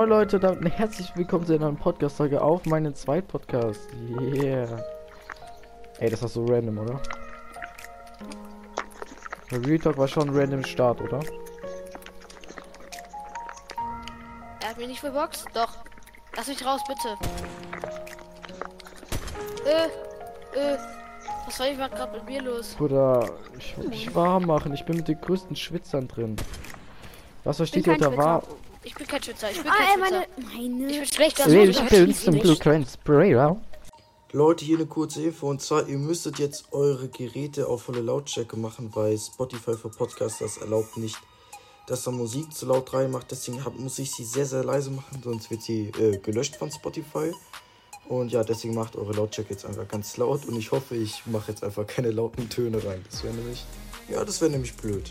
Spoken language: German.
Hallo Leute, damit herzlich willkommen zu einer neuen Podcast-Folge auf meinen zweiten Podcast. Yeah. Ey, das war so random, oder? Der Real Talk war schon ein random Start, oder? Er hat mich nicht verboxt. Doch. Lass mich raus, bitte. Äh, äh. Was soll ich mal gerade mit mir los? Bruder, ich will mich warm machen. Ich bin mit den größten Schwitzern drin. Was versteht ihr unter kein war? Ich bin kein Schützer. Ich bin Ah, kein ey, Schützer. meine, meine. Ich bin schlechter. Ich bin nicht. zum Blue Sprayer. Leute, hier eine kurze Info und zwar, ihr müsstet jetzt eure Geräte auf volle Lautstärke machen, weil Spotify für Podcasters erlaubt nicht, dass da Musik zu laut reinmacht. Deswegen hab, muss ich sie sehr, sehr leise machen, sonst wird sie äh, gelöscht von Spotify. Und ja, deswegen macht eure Lautstärke jetzt einfach ganz laut und ich hoffe, ich mache jetzt einfach keine lauten Töne rein. Das wäre nämlich, ja, das wäre nämlich blöd.